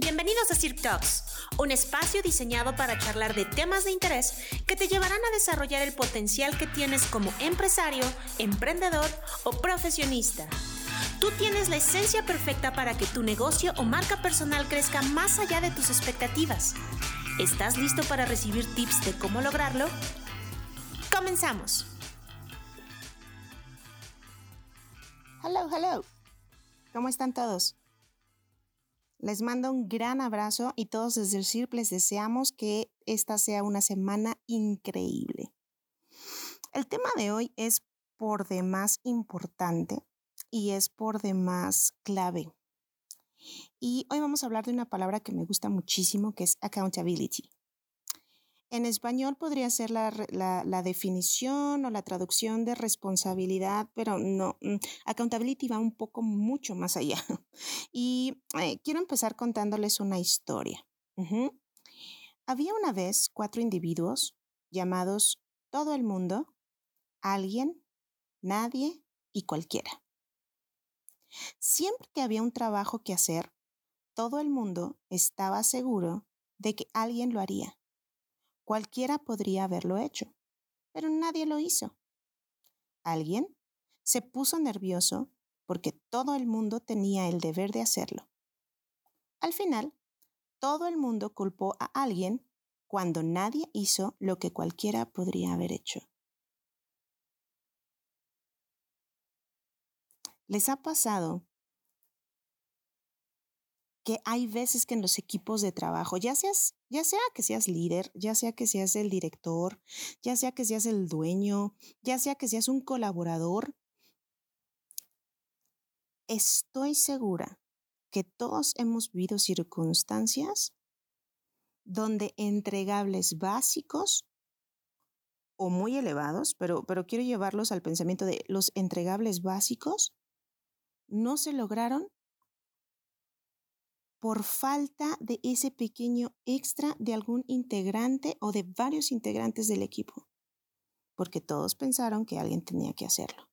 Bienvenidos a Cirque Talks, un espacio diseñado para charlar de temas de interés que te llevarán a desarrollar el potencial que tienes como empresario, emprendedor o profesionista. Tú tienes la esencia perfecta para que tu negocio o marca personal crezca más allá de tus expectativas. ¿Estás listo para recibir tips de cómo lograrlo? Comenzamos. Hello, hello. ¿Cómo están todos? Les mando un gran abrazo y todos desde el CIRP les deseamos que esta sea una semana increíble. El tema de hoy es por demás importante y es por demás clave. Y hoy vamos a hablar de una palabra que me gusta muchísimo, que es accountability. En español podría ser la, definición o la traducción de responsabilidad, pero no, mm, accountability va un poco mucho más allá. Y eh, quiero empezar contándoles una historia. Había una vez cuatro individuos llamados todo el mundo, alguien, nadie y cualquiera. Siempre que había un trabajo que hacer, todo el mundo estaba seguro de que alguien lo haría. Cualquiera podría haberlo hecho, pero nadie lo hizo. Alguien se puso nervioso porque todo el mundo tenía el deber de hacerlo. Al final, todo el mundo culpó a alguien cuando nadie hizo lo que cualquiera podría haber hecho. ¿Les ha pasado que hay veces que en los equipos de trabajo, ya seas, ya sea que seas líder, ya sea que seas el director, ya sea que seas el dueño, ya sea que seas un colaborador, estoy segura que todos hemos vivido circunstancias donde entregables básicos o muy elevados, pero, pero quiero llevarlos al pensamiento de los entregables básicos no se lograron por falta de ese pequeño extra de algún integrante o de varios integrantes del equipo, porque todos pensaron que alguien tenía que hacerlo.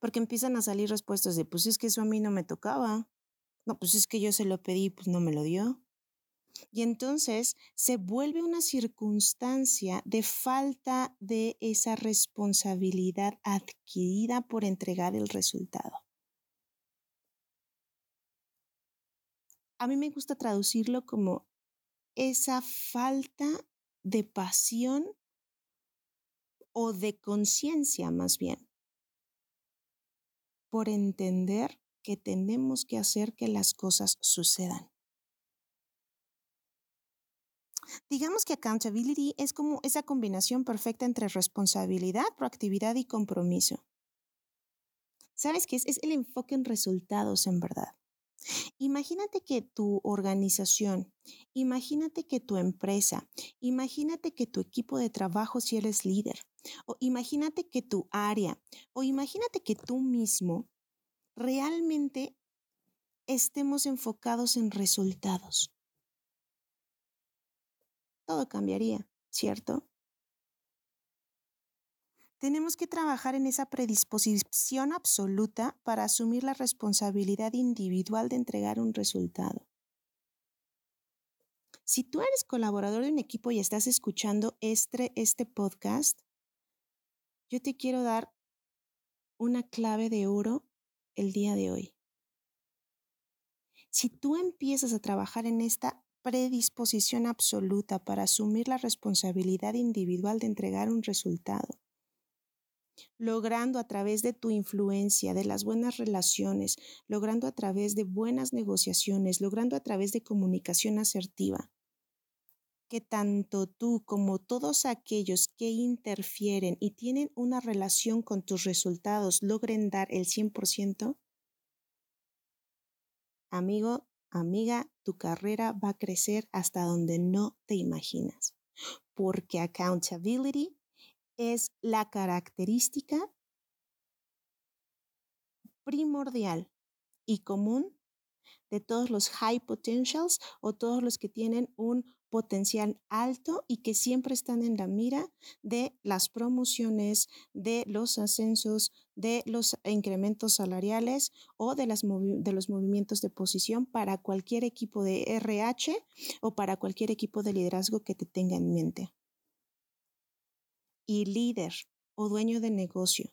Porque empiezan a salir respuestas de, pues es que eso a mí no me tocaba, no, pues es que yo se lo pedí, pues no me lo dio. Y entonces se vuelve una circunstancia de falta de esa responsabilidad adquirida por entregar el resultado. a mí me gusta traducirlo como esa falta de pasión o de conciencia más bien por entender que tenemos que hacer que las cosas sucedan. Digamos que accountability es como esa combinación perfecta entre responsabilidad, proactividad y compromiso. ¿Sabes qué es? Es el enfoque en resultados en verdad. Imagínate que tu organización, imagínate que tu empresa, imagínate que tu equipo de trabajo si eres líder, o imagínate que tu área, o imagínate que tú mismo realmente estemos enfocados en resultados. Todo cambiaría, ¿cierto? Tenemos que trabajar en esa predisposición absoluta para asumir la responsabilidad individual de entregar un resultado. Si tú eres colaborador de un equipo y estás escuchando este, este podcast, yo te quiero dar una clave de oro el día de hoy. Si tú empiezas a trabajar en esta predisposición absoluta para asumir la responsabilidad individual de entregar un resultado, logrando a través de tu influencia, de las buenas relaciones, logrando a través de buenas negociaciones, logrando a través de comunicación asertiva, que tanto tú como todos aquellos que interfieren y tienen una relación con tus resultados logren dar el 100%, amigo, amiga, tu carrera va a crecer hasta donde no te imaginas, porque accountability es la característica primordial y común de todos los high potentials o todos los que tienen un potencial alto y que siempre están en la mira de las promociones, de los ascensos, de los incrementos salariales o de, los movimientos de posición para cualquier equipo de RH o para cualquier equipo de liderazgo que te tenga en mente. Y líder o dueño de negocio.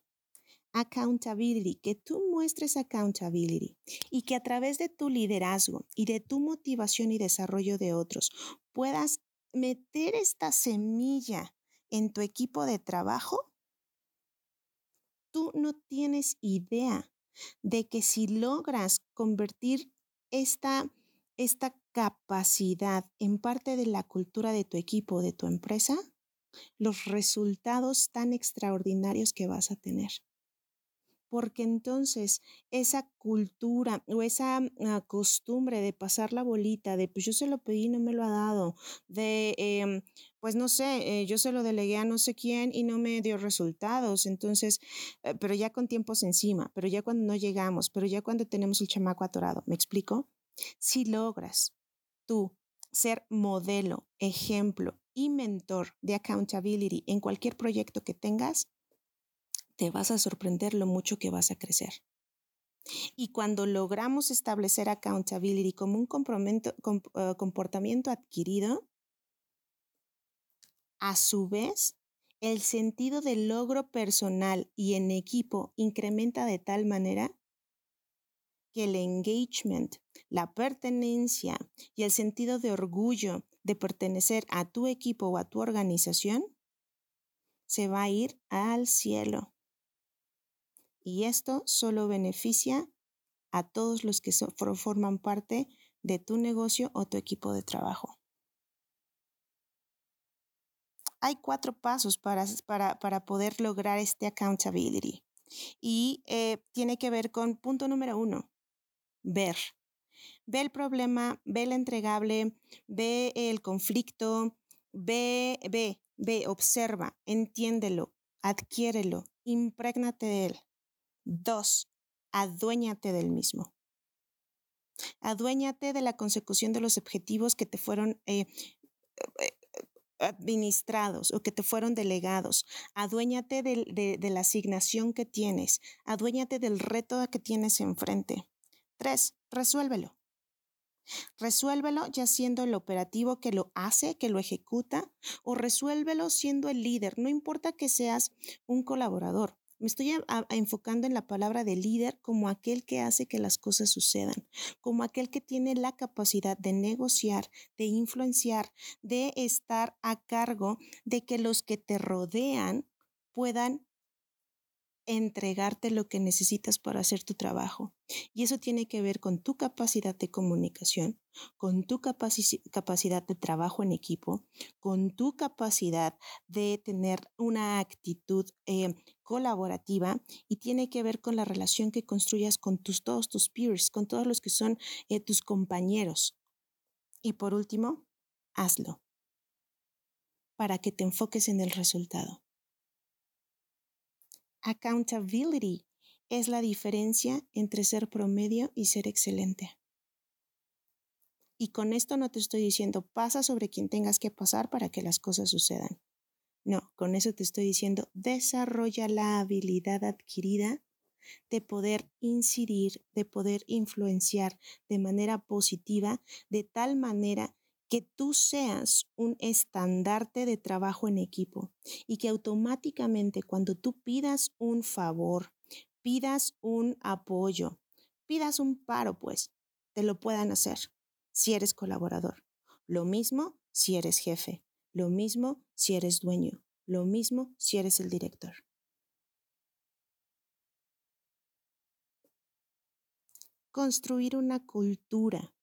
Accountability, que tú muestres accountability y que a través de tu liderazgo y de tu motivación y desarrollo de otros puedas meter esta semilla en tu equipo de trabajo, tú no tienes idea de que si logras convertir esta, esta capacidad en parte de la cultura de tu equipo, de tu empresa, los resultados tan extraordinarios que vas a tener porque entonces esa cultura o esa ah, costumbre de pasar la bolita, de pues yo se lo pedí y no me lo ha dado, de em, pues no sé, eh, yo se lo delegué a no sé quién y no me dio resultados, entonces, eh, pero ya con tiempos encima, pero ya cuando no llegamos, pero ya cuando tenemos el chamaco atorado, ¿me explico? Si logras tú ser modelo, ejemplo y mentor de accountability en cualquier proyecto que tengas, te vas a sorprender lo mucho que vas a crecer. Y cuando logramos establecer accountability como un eh, comportamiento adquirido, a su vez, el sentido del logro personal y en equipo incrementa de tal manera que el engagement, la pertenencia y el sentido de orgullo de pertenecer a tu equipo o a tu organización se va a ir al cielo. Y esto solo beneficia a todos los que forman parte de tu negocio o tu equipo de trabajo. Hay cuatro pasos para, para, poder lograr este accountability. Y eh, tiene que ver con punto número uno, ver. Ve el problema, ve el entregable, ve el conflicto, ve, ve, ve, observa, entiéndelo, adquiérelo, imprégnate de él. Dos, aduéñate del mismo. Aduéñate de la consecución de los objetivos que te fueron eh, eh, administrados o que te fueron delegados. Aduéñate de, de, la asignación que tienes. Aduéñate del reto que tienes enfrente. Tres, resuélvelo. Resuélvelo ya siendo el operativo que lo hace, que lo ejecuta, o resuélvelo siendo el líder. No importa que seas un colaborador. Me estoy enfocando en la palabra de líder como aquel que hace que las cosas sucedan, como aquel que tiene la capacidad de negociar, de influenciar, de estar a cargo de que los que te rodean puedan entregarte lo que necesitas para hacer tu trabajo. Y eso tiene que ver con tu capacidad de comunicación, con tu capacidad de trabajo en equipo, con tu capacidad de tener una actitud eh, colaborativa y tiene que ver con la relación que construyas con tus, todos tus peers, con todos los que son eh, tus compañeros. Y por último, hazlo para que te enfoques en el resultado. Accountability es la diferencia entre ser promedio y ser excelente. Y con esto no te estoy diciendo pasa sobre quien tengas que pasar para que las cosas sucedan. No, con eso te estoy diciendo desarrolla la habilidad adquirida de poder incidir, de poder influenciar de manera positiva, de tal manera que tú seas un estandarte de trabajo en equipo y que automáticamente cuando tú pidas un favor, pidas un apoyo, pidas un paro, pues, te lo puedan hacer si eres colaborador. Lo mismo si eres jefe, lo mismo si eres dueño, lo mismo si eres el director. Construir una cultura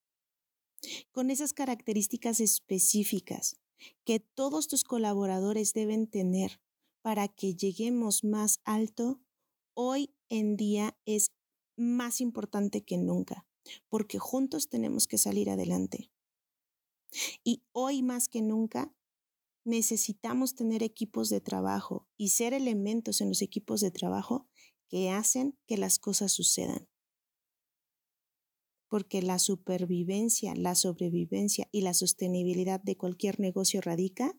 con esas características específicas que todos tus colaboradores deben tener para que lleguemos más alto, hoy en día es más importante que nunca, porque juntos tenemos que salir adelante. Y hoy más que nunca necesitamos tener equipos de trabajo y ser elementos en los equipos de trabajo que hacen que las cosas sucedan porque la supervivencia, la sobrevivencia y la sostenibilidad de cualquier negocio radica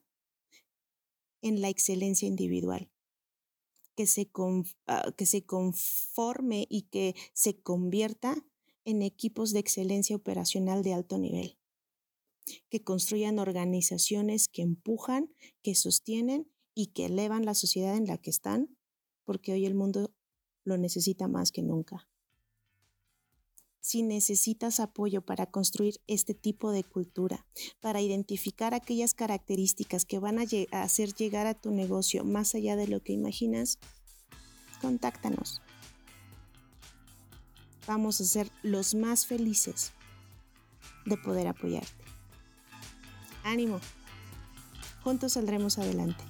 en la excelencia individual. que se, ah, que se conforme y que se convierta en equipos de excelencia operacional de alto nivel, que construyan organizaciones que empujan, que sostienen y que elevan la sociedad en la que están, porque hoy el mundo lo necesita más que nunca. Si necesitas apoyo para construir este tipo de cultura, para identificar aquellas características que van a, hacer llegar a tu negocio más allá de lo que imaginas, contáctanos. Vamos a ser los más felices de poder apoyarte. Ánimo. Juntos saldremos adelante.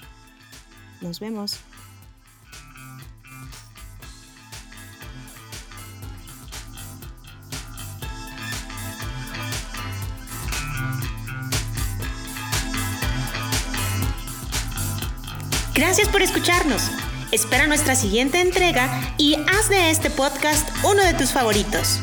Nos vemos. Gracias por escucharnos. Espera nuestra siguiente entrega y haz de este podcast uno de tus favoritos.